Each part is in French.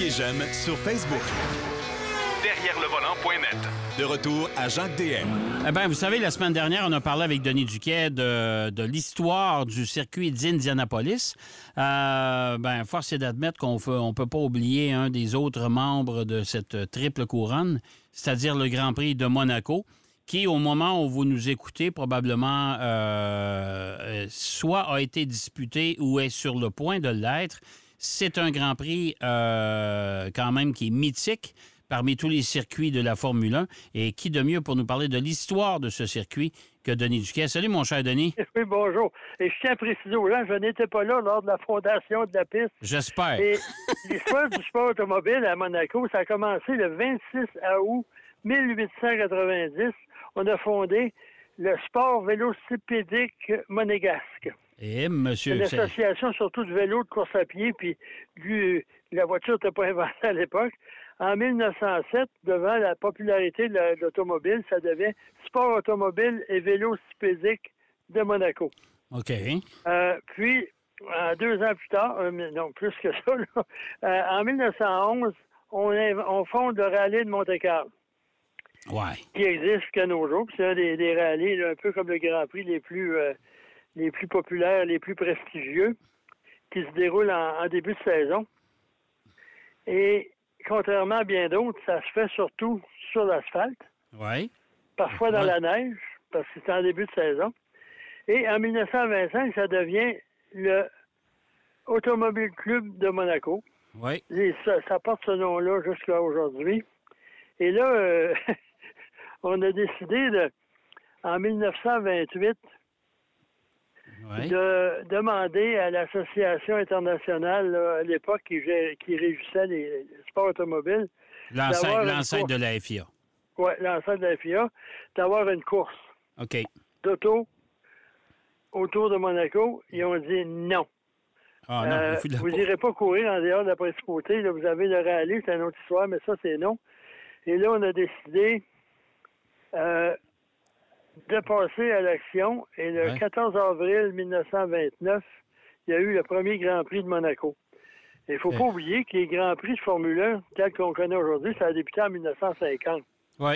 Cliquez j'aime sur Facebook. Derrière le volant.net. De retour à Jacques DM. Eh bien, vous savez, la semaine dernière, on a parlé avec Denis Duquet de, de l'histoire du circuit d'Indianapolis. Euh, ben, force est d'admettre qu'on ne peut pas oublier un des autres membres de cette triple couronne, c'est-à-dire le Grand Prix de Monaco qui, au moment où vous nous écoutez, probablement euh, euh, soit a été disputé ou est sur le point de l'être. C'est un Grand Prix euh, quand même qui est mythique parmi tous les circuits de la Formule 1. Et qui de mieux pour nous parler de l'histoire de ce circuit que Denis Duquet? Salut, mon cher Denis. Oui, bonjour. Et je tiens à préciser aux gens, je n'étais pas là lors de la fondation de la piste. J'espère. Et l'histoire du sport automobile à Monaco, ça a commencé le 26 août 1890 on a fondé le sport vélocipédique monégasque. Et monsieur. Une association surtout de vélo de course à pied, puis la voiture n'était pas inventée à l'époque. En 1907, devant la popularité de l'automobile, ça devient Sport automobile et vélocipédique de Monaco. OK. Euh, puis, deux ans plus tard, euh, non, plus que ça, euh, en 1911, on, on fonde le rallye de Monte-Carlo qui existe jusqu'à nos jours. C'est un des, des rallyes, un peu comme le Grand Prix, les plus, euh, les plus populaires, les plus prestigieux, qui se déroulent en, début de saison. Et contrairement à bien d'autres, ça se fait surtout sur l'asphalte. Oui. Parfois dans la neige, parce que c'est en début de saison. Et en 1925, ça devient le Automobile Club de Monaco. Oui. Et ça, porte ce nom-là jusqu'à aujourd'hui. Et là, euh, on a décidé de, en 1928 de demander à l'Association internationale à l'époque qui, qui régissait les, sports automobiles. L'ancêtre de la FIA. Oui, l'ancêtre de la FIA, d'avoir une course. D'auto autour de Monaco. Ils ont dit non. Ah, non euh, vous n'irez pas courir en dehors de la principauté. vous avez le rallye, c'est une autre histoire, mais ça, c'est non. Et là, on a décidé euh, de passer à l'action. Et le 14 avril 1929, il y a eu le premier Grand Prix de Monaco. Il ne faut pas oublier que les Grands Prix de Formule 1, tels qu'on connaît aujourd'hui, ça a débuté en 1950. Oui.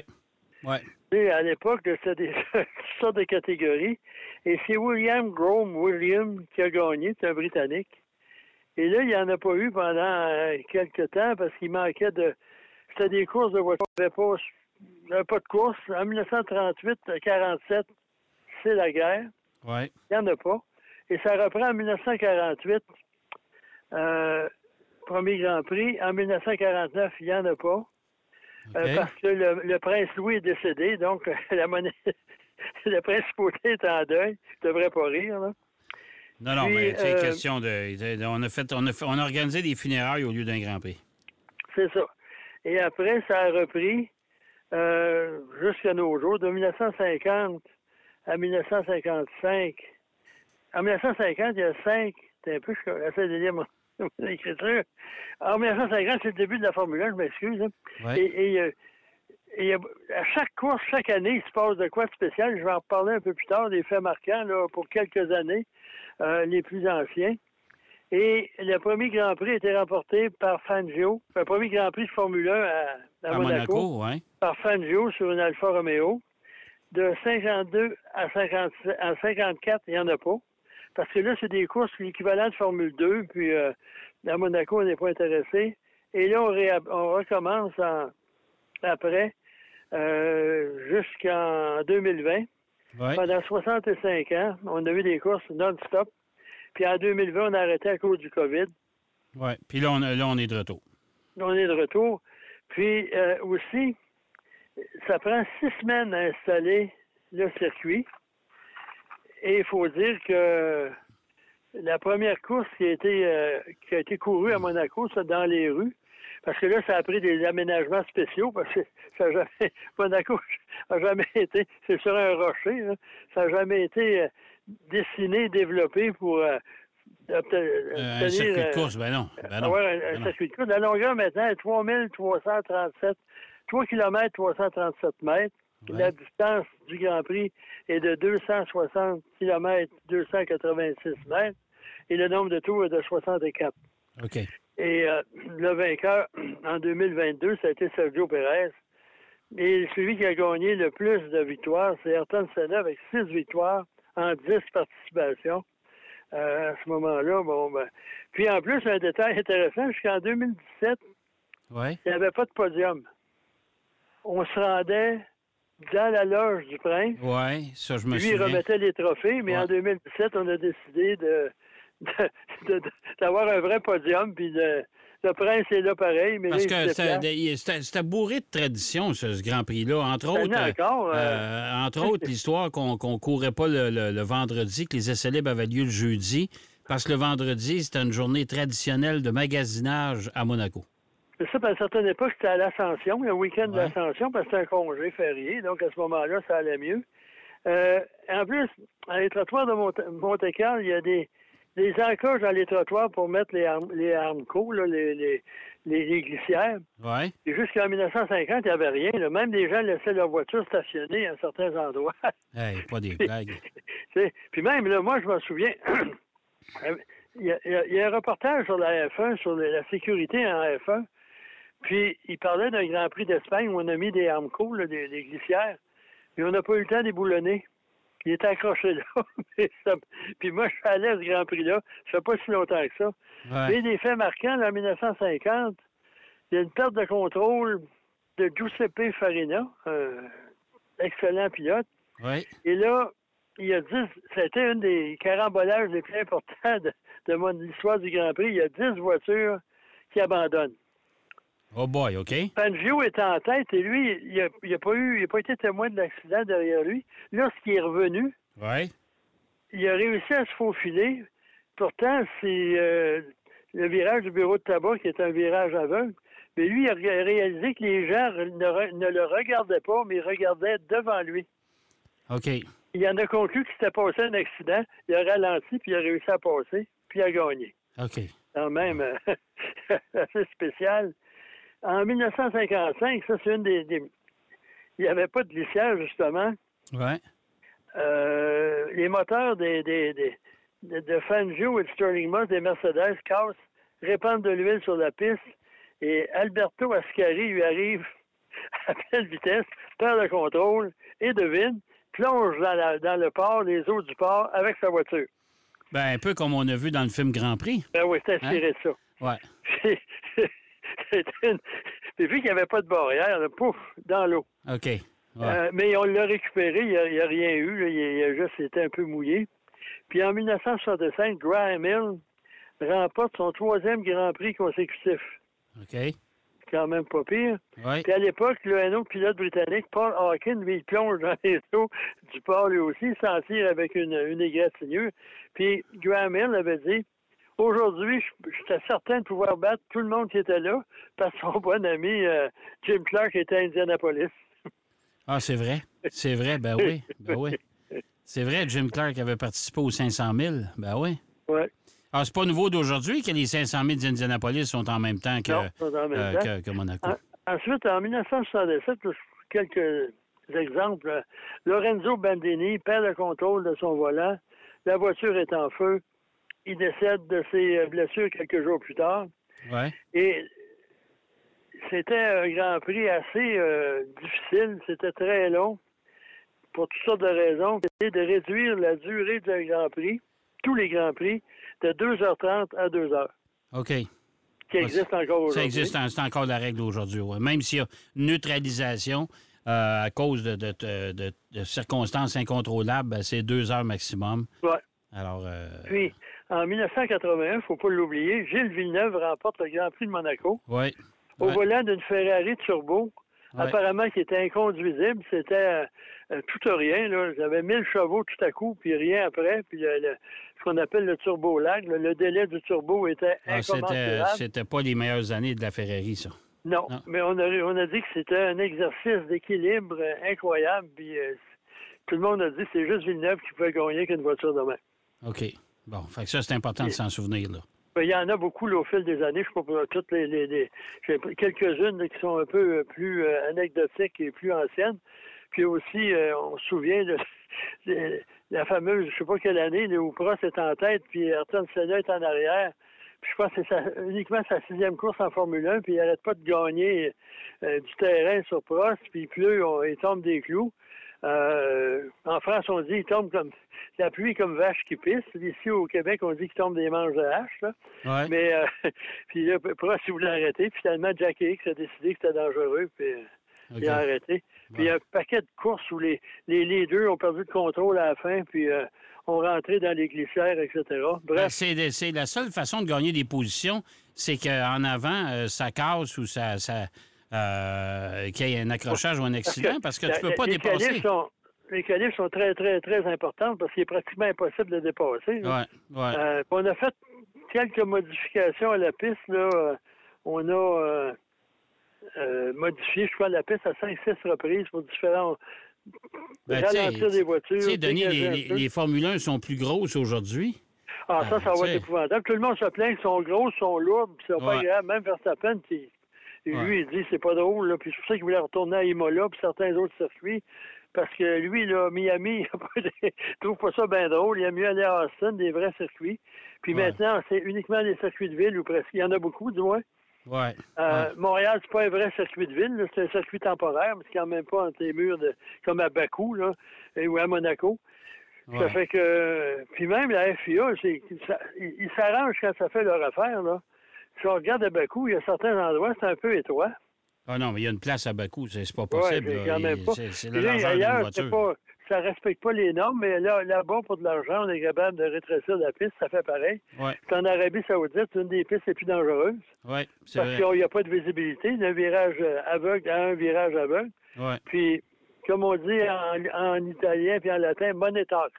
Ouais. Et à l'époque, c'était des sortes de catégories. Et c'est William Grome William qui a gagné, c'est un Britannique. Et là, il n'y en a pas eu pendant euh, quelques temps parce qu'il manquait de. C'était des courses de voitures. Il n'y avait pas de course. En 1938-47, c'est la guerre. Ouais. Il n'y en a pas. Et ça reprend en 1948, euh, premier Grand Prix. En 1949, il n'y en a pas. Euh, parce que le, prince Louis est décédé, donc la monnaie, la principauté est en deuil. Je devrais pas rire, là. Non, non, mais c'est euh, question de. On a, fait, on, a on a organisé des funérailles au lieu d'un Grand Prix. C'est ça. Et après, ça a repris euh, jusqu'à nos jours, de 1950 à 1955. En 1950, il y a cinq, c'est un peu, j'essaie de lire mon, écriture. En 1950, c'est le début de la Formule 1, je m'excuse. Hein. Et, euh, et, à chaque course, chaque année, il se passe de quoi de spécial. Je vais en reparler un peu plus tard, des faits marquants là, pour quelques années, euh, les plus anciens. Et le premier Grand Prix a été remporté par Fangio, le premier Grand Prix de Formule 1 à, Monaco, par Fangio sur une Alfa Romeo. De 52 à, 54, il n'y en a pas. Parce que là, c'est des courses l'équivalent de Formule 2, puis euh, à Monaco, on n'est pas intéressé. Et là, on, recommence après euh, jusqu'en 2020. Pendant 65 ans, on a eu des courses non-stop. Puis en 2020, on a arrêté à cause du COVID. Oui. Puis là on, là, on est de retour. Là, on est de retour. Puis euh, aussi, ça prend six semaines à installer le circuit. Et il faut dire que la première course qui a été, euh, qui a été courue à Monaco, c'est dans les rues. Parce que là, ça a pris des aménagements spéciaux, parce que ça n'a jamais, Monaco n'a jamais été, c'est sur un rocher, ça n'a jamais été euh, dessiné, développé pour euh, obtenir... un circuit de course, ben non. Ben non. un, ben circuit de course. La longueur maintenant est 3337, 3 km 337 mètres. La distance du Grand Prix est de 260 km 286 mètres et le nombre de tours est de 64. OK. Et euh, le vainqueur en 2022, ça a été Sergio Perez. Et celui qui a gagné le plus de victoires, c'est Ayrton Senna avec six victoires en dix participations. Euh, à ce moment-là, bon, ben. Puis en plus, un détail intéressant, jusqu'en 2017, il n'y avait pas de podium. On se rendait dans la loge du prince. Oui, ça, je me Lui, il remettait les trophées, mais en 2017, on a décidé de, d'avoir un vrai podium, puis le prince est là pareil. Mais Parce que c'était bourré de traditions, ce, Grand Prix-là. Entre autres, euh, euh, entre autres l'histoire qu'on ne courait pas le, vendredi, que les essais libres avaient lieu le jeudi, parce que le vendredi, c'était une journée traditionnelle de magasinage à Monaco. C'est ça, à une certaine époque, c'était à l'Ascension, le week-end de l'Ascension, parce que c'était un congé férié, donc à ce moment-là, ça allait mieux. Euh, en plus, à les trottoirs de Monte-Carlo, il y a des, des encoches dans les trottoirs pour mettre les, armes, les les, les, les, glissières. Ouais. Et jusqu'en 1950, il n'y avait rien. Même des gens laissaient leur voiture stationnée à certains endroits. Hey, pas des blagues. Puis même, là, moi, je me souviens, il, y a, il y, a, un reportage sur la F1, sur la sécurité en F1. Puis, il parlait d'un Grand Prix d'Espagne où on a mis des armco, des, des glissières. Mais on n'a pas eu le temps d'éboulonner. Il était accroché là. Puis moi, je suis allé à ce Grand Prix-là. Ça fait pas si longtemps que ça. Mais des faits marquants, en 1950, il y a une perte de contrôle de Giuseppe Farina, un excellent pilote. Et là, il y a 10, c'était un des carambolages les plus importants de, de l'histoire du Grand Prix. Il y a 10 voitures qui abandonnent. Oh boy, OK. Fangio était en tête et lui, il n'a a pas eu, il a pas été témoin de l'accident derrière lui. Lorsqu'il est revenu, ouais. il a réussi à se faufiler. Pourtant, c'est euh, le virage du bureau de tabac qui est un virage aveugle. Mais lui, il a réalisé que les gens ne, le regardaient pas, mais regardaient devant lui. OK. Il en a conclu qu'il s'était passé un accident. Il a ralenti, puis il a réussi à passer, puis il a gagné. OK. Quand même, assez spécial. En 1955, ça, c'est une des, Il n'y avait pas de glissière, justement. Ouais. Euh, les moteurs des, des, des, de Fangio et de Sterling Moss des Mercedes cassent, répandent de l'huile sur la piste et Alberto Ascari lui arrive à pleine vitesse, perd le contrôle et devine, plonge dans, dans le port, les eaux du port avec sa voiture. Ben, un peu comme on a vu dans le film Grand Prix. Ben oui, c'est inspiré de ça. Ouais. une... vu qu'il n'y avait pas de barrière, pouf, dans l'eau. OK. Euh, mais on l'a récupéré, il n'y a, rien eu, il, a juste été un peu mouillé. Puis en 1965, Graham Hill remporte son troisième Grand Prix consécutif. OK. Quand même pas pire. Ouais. Puis à l'époque, un autre pilote britannique, Paul Hawkins, lui, il plonge dans les eaux du port lui aussi, sans tire avec une, une égratignure. Puis Graham Hill avait dit Aujourd'hui, j'étais certain de pouvoir battre tout le monde qui était là, parce que son bon ami euh, Jim Clark était à Indianapolis. Ah, c'est vrai? C'est vrai, ben oui. Ben oui. C'est vrai, Jim Clark avait participé aux 500 000. Ben oui. Oui. Ah, c'est pas nouveau d'aujourd'hui que les 500 000 d'Indianapolis sont en même temps que, euh, que, Monaco. ensuite, en 1967, quelques exemples. Lorenzo Bandini perd le contrôle de son volant. La voiture est en feu il décède de ses euh, blessures quelques jours plus tard. Ouais. Et c'était un Grand Prix assez euh, difficile, c'était très long, pour toutes sortes de raisons. C'était de réduire la durée d'un Grand Prix, tous les Grands Prix, de 2h30 à 2h. OK. Qui existe encore aujourd'hui. Ça existe, c'est encore la règle aujourd'hui, Même s'il y a neutralisation euh, à cause de, de, circonstances incontrôlables, ben, c'est deux heures maximum. Oui. Alors. Puis, en 1981, il ne faut pas l'oublier, Gilles Villeneuve remporte le Grand Prix de Monaco. Oui. Au volant d'une Ferrari Turbo, apparemment qui était inconduisible. C'était euh, tout ou rien. Là. J'avais 1000 chevaux tout à coup, puis rien après. Puis ce qu'on appelle le turbo lag, le délai du turbo était ah, incommensurable. C'était pas les meilleures années de la Ferrari, ça. Non, mais on a, on a dit que c'était un exercice d'équilibre euh, incroyable. Puis euh, tout le monde a dit que c'est juste Villeneuve qui pouvait gagner qu'une voiture demain. OK. Bon, fait que ça, c'est important de s'en souvenir, là. Il y en a beaucoup au fil des années. Je ne sais pas toutes les, les, quelques-unes qui sont un peu euh, plus euh, anecdotiques et plus anciennes. Puis aussi, euh, on se souvient de, la fameuse, je ne sais pas quelle année, où Prost est en tête, puis Ayrton Senna est en arrière. je pense que c'est uniquement sa sixième course en Formule 1, puis il n'arrête pas de gagner euh, du terrain sur Prost, puis il pleut, il tombe des clous. Euh, en France, on dit il tombe comme la pluie comme vache qui pisse. Ici au Québec, on dit qu'il tombe des manches de hache. Là. Mais euh, puis là, Prost, il voulait arrêter. Puis finalement, Jack Hicks a décidé que c'était dangereux, puis il a arrêté. Puis il y a un paquet de courses où les, les leaders ont perdu le contrôle à la fin, puis ont rentré dans les glissières, etc. Bref. Ben, c'est la seule façon de gagner des positions, c'est qu'en avant, euh, ça casse ou ça, ça euh, qu'il y ait un accrochage ou un accident, parce que, tu ne peux pas dépasser. les qualifs sont très, très, très importantes parce qu'il est pratiquement impossible de dépasser. Ouais, ouais. Euh, on a fait quelques modifications à la piste. Là. On a modifié, je crois, la piste à 5-6 reprises pour différents ben, ralentir des voitures. Tu sais, Denis, les, les, Formule 1 sont plus grosses aujourd'hui. Ah, ça, ça va être épouvantable. Tout le monde se plaint qu'ils sont grosses, sont lourdes, puis c'est pas agréable. Même Verstappen, qui, lui, il dit c'est pas drôle. Là. Puis c'est pour ça qu'il voulait retourner à Imola, puis certains autres circuits. Parce que lui, là, Miami, il trouve pas ça bien drôle. Il a mieux aller à Austin, des vrais circuits. Puis maintenant, c'est uniquement des circuits de ville, ou presque. Il y en a beaucoup, du moins. Ouais, euh, Montréal, c'est pas un vrai circuit de ville, c'est un circuit temporaire, mais c'est quand même pas entre les murs de, comme à Bakou là, ou à Monaco. Ça fait que. Puis même la FIA, il, s'arrange quand ça fait leur affaire. Là. Si on regarde à Bakou, il y a certains endroits, c'est un peu étroit. Ah non, mais il y a une place à Bakou, c'est pas possible. Ouais, quand même pas. C'est le largeur d'une voiture ça respecte pas les normes, mais là, là-bas, pour de l'argent, on est capable de rétrécir la piste, ça fait pareil. Ouais. En Arabie Saoudite, c'est une des pistes les plus dangereuses. Oui, c'est Parce qu'il n'y a pas de visibilité. Il y a un virage aveugle à un virage aveugle. Ouais. Puis, comme on dit en, italien puis en latin, monetax.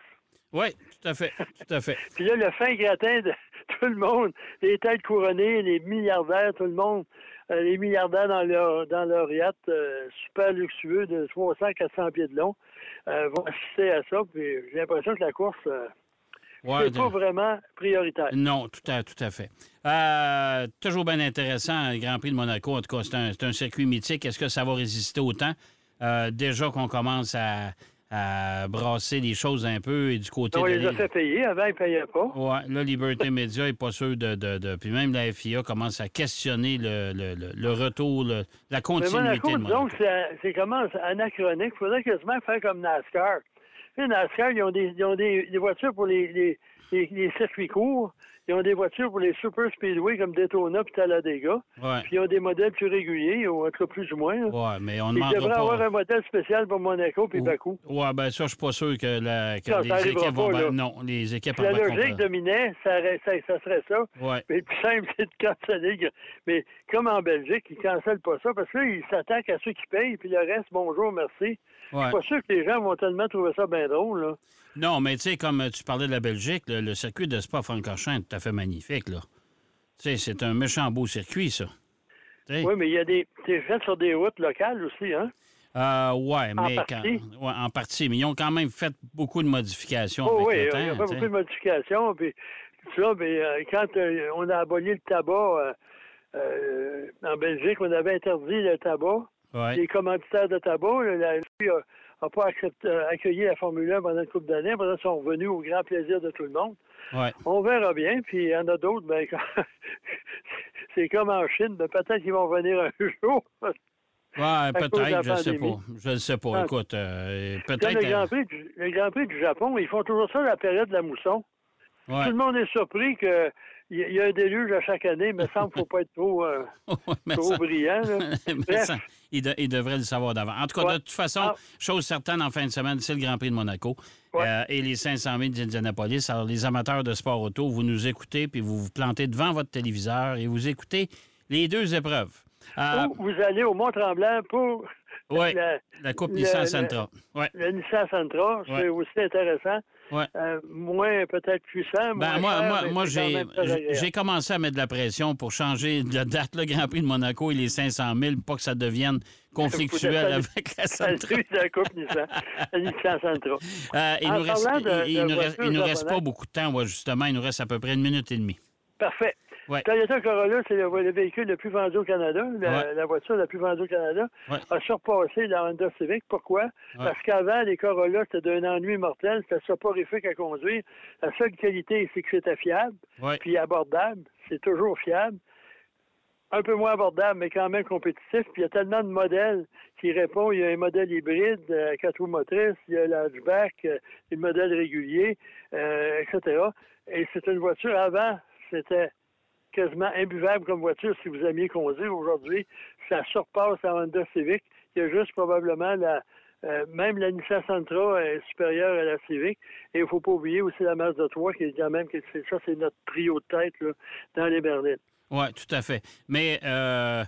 Oui, tout à fait, tout à fait. puis là, le fin gratin de tout le monde, les têtes couronnées, les milliardaires, tout le monde, euh, les milliardaires dans leur dans leur yacht euh, super luxueux de 300-400 pieds de long, euh, vont assister à ça. Puis j'ai l'impression que la course euh, c'est pas vraiment prioritaire. Non, tout à, tout à fait. Euh, toujours bien intéressant, le Grand Prix de Monaco. En tout cas, c'est un, circuit mythique. Est-ce que ça va résister au temps? déjà qu'on commence à, à brasser les choses un peu et du côté on de... les a fait payer. Avant, ils ne payaient pas. Oui. Là, Liberté Média n'est pas sûr de, de, Puis même la FIA commence à questionner le, le, le retour, la continuité Mais Monaco, de Monaco. Donc, c'est comment anachronique. Il faudrait quasiment faire comme NASCAR. Les NASCAR, ils ont des, ils ont des, des voitures pour les, les, les circuits courts. Ils ont des voitures pour les super speedway comme Daytona et Talladega. Ouais. Puis ils ont des modèles plus réguliers, ou en tout cas plus ou moins. Oui, mais on Ils devraient pas... avoir un modèle spécial pour Monaco puis Bakou. Oui, bien ça, je suis pas sûr que, la, que les équipes vont... Pas, non, les équipes La logique dominait, ça, ça, ça, serait ça. Ouais. Mais le plus simple, c'est de canceller. Mais comme en Belgique, ils ne cancellent pas ça parce que là, ils s'attaquent à ceux qui payent, puis le reste, bonjour, merci. Ouais. Je suis pas sûr que les gens vont tellement trouver ça bien drôle. Là. Non, mais tu sais, comme tu parlais de la Belgique, le, circuit de Spa-Francorchamps est tout à fait magnifique. là. Tu sais, c'est un méchant beau circuit, ça. Oui, mais il y a des. C'est fait sur des routes locales aussi, hein? Euh, ouais, en mais partie. Quand, ouais, en partie. Mais ils ont quand même fait beaucoup de modifications. Oh, avec oui, le temps, il y a fait beaucoup de modifications. Puis, ça, mais, euh, quand euh, on a aboli le tabac euh, en Belgique, on avait interdit le tabac. Ouais. Les commanditaires de tabac, la n'a pas accepté, accueilli la Formule 1 pendant une couple d'années. Après, ils sont revenus au grand plaisir de tout le monde. Ouais. On verra bien. Puis il y en a d'autres, ben, c'est comme en Chine. Ben, peut-être qu'ils vont venir un jour. Ouais, peut-être, je ne sais pas. Je ne sais pas. Écoute, euh, peut-être. Le, Grand Prix du, le Grand Prix du Japon, ils font toujours ça la période de la mousson. Ouais. Tout le monde est surpris que il y a un déluge à chaque année, mais ça ne faut pas être trop, euh, trop ça... brillant. ça, il, de, il, devrait le savoir d'avant. En tout cas, de toute façon, ah. chose certaine, en fin de semaine, c'est le Grand Prix de Monaco euh, et les 500 000 d'Indianapolis. Alors, les amateurs de sport auto, vous nous écoutez, puis vous vous plantez devant votre téléviseur et vous écoutez les deux épreuves. Euh, Ou vous allez au Mont-Tremblant pour la, la, Coupe le, Nissan Sentra. Ouais. Le Nissan Sentra, c'est aussi intéressant. Ouais. Euh, moins peut-être puissant. Ben, moi, cher, moi, j'ai commencé à mettre de la pression pour changer de date le Grand Prix de Monaco et les 500 000, pas que ça devienne conflictuel avec la Sentra. la Coupe Nissan, Nissan Sentra. Euh, il nous reste, de- il, il de nous reste, il nous voitures reste pas beaucoup de temps, ouais, justement. Il nous reste à peu près une minute et demie. Parfait. Toyota Corolla, c'est le, véhicule le plus vendu au Canada, la, voiture la plus vendue au Canada, a surpassé la Honda Civic. Pourquoi? Parce qu'avant, les Corolla, c'était d'un ennui mortel, c'était soporifique à conduire. La seule qualité, c'est que c'était fiable, puis abordable. C'est toujours fiable un peu moins abordable, mais quand même compétitif. Puis il y a tellement de modèles qui répondent. Il y a un modèle hybride, euh, quatre roues motrices, il y a l'hatchback, euh, le modèle régulier, euh, etc. Et c'est une voiture, avant, c'était quasiment imbuvable comme voiture si vous aimiez conduire. Aujourd'hui, ça surpasse la Honda Civic. Il y a juste probablement la, euh, même la Nissan Sentra est supérieure à la Civic. Et il ne faut pas oublier aussi la Mazda 3 qui est quand même que ça, c'est notre trio de tête dans les berlines. Oui, tout à fait. Mais euh,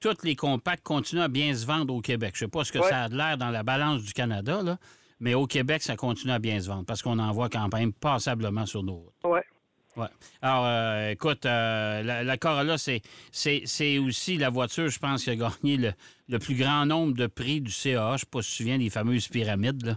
toutes les compacts continuent à bien se vendre au Québec. Je ne sais pas ce que ça a l'air dans la balance du Canada, là, mais au Québec, ça continue à bien se vendre parce qu'on en voit quand même passablement sur nos routes. Oui. Ouais. Alors, euh, écoute, euh, la, Corolla, c'est, c'est, aussi la voiture, je pense, qui a gagné le, plus grand nombre de prix du CA. Je ne sais pas si tu te souviens des fameuses pyramides. Là.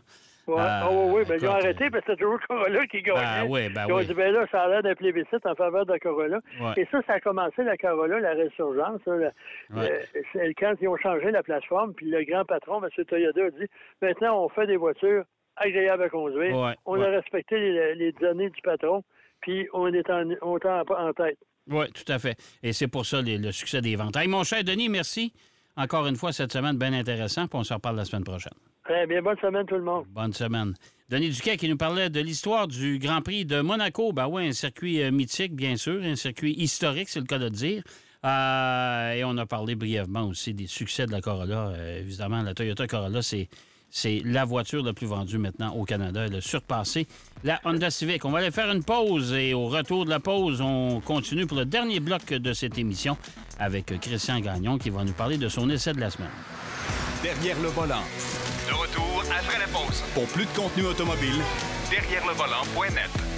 Ouais. Ah oui, oui, ben, ils ont arrêté parce que c'était toujours Corolla qui gagnait. Ben, oui, ben, ils ont dit, ben là, ça a l'air d'un plébiscite en faveur de Corolla. Et ça, ça a commencé, la Corolla, la résurgence. quand ils ont changé la plateforme, puis le grand patron, M. Toyota, a dit, maintenant, on fait des voitures agréables à conduire. on a respecté les, données du patron, puis on est en, on en, tête. Oui, tout à fait. Et c'est pour ça le succès des ventes. Hey, mon cher Denis, merci. Encore une fois, cette semaine, bien intéressant, puis on se reparle la semaine prochaine. Très bien. Bonne semaine, tout le monde. Bonne semaine. Denis Duquet qui nous parlait de l'histoire du Grand Prix de Monaco. Ben oui, un circuit euh, mythique, bien sûr, un circuit historique, c'est le cas de dire. Euh, et on a parlé brièvement aussi des succès de la Corolla. Euh, évidemment, la Toyota Corolla, c'est, c'est la voiture la plus vendue maintenant au Canada. Elle a surpassé la Honda Civic. On va aller faire une pause et au retour de la pause, on continue pour le dernier bloc de cette émission avec Christian Gagnon qui va nous parler de son essai de la semaine. Derrière le volant. De retour après la pause. Pour plus de contenu automobile, derrière le volant.net.